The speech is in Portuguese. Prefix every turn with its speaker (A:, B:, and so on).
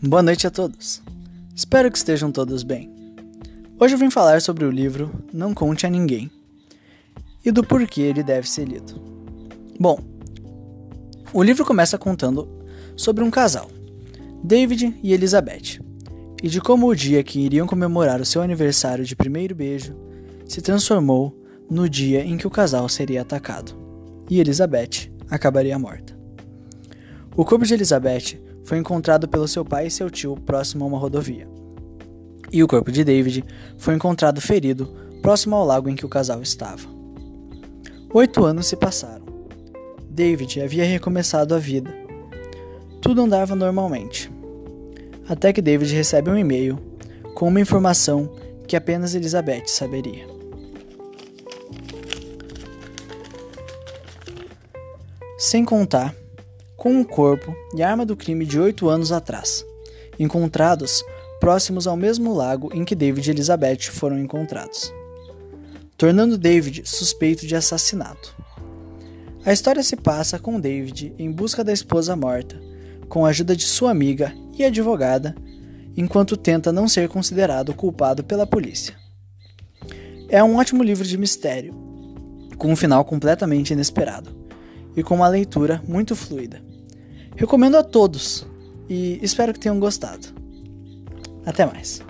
A: Boa noite a todos. Espero que estejam todos bem. Hoje eu vim falar sobre o livro Não Conte a Ninguém e do porquê ele deve ser lido. Bom, o livro começa contando sobre um casal, David e Elizabeth, e de como o dia que iriam comemorar o seu aniversário de primeiro beijo se transformou no dia em que o casal seria atacado e Elizabeth acabaria morta. O corpo de Elizabeth foi encontrado pelo seu pai e seu tio próximo a uma rodovia. E o corpo de David foi encontrado ferido próximo ao lago em que o casal estava. Oito anos se passaram. David havia recomeçado a vida. Tudo andava normalmente. Até que David recebe um e-mail com uma informação que apenas Elizabeth saberia. Sem contar com o corpo e arma do crime de oito anos atrás, encontrados próximos ao mesmo lago em que David e Elizabeth foram encontrados, tornando David suspeito de assassinato. A história se passa com David em busca da esposa morta, com a ajuda de sua amiga e advogada, enquanto tenta não ser considerado culpado pela polícia. É um ótimo livro de mistério, com um final completamente inesperado e com uma leitura muito fluida. Recomendo a todos e espero que tenham gostado. Até mais.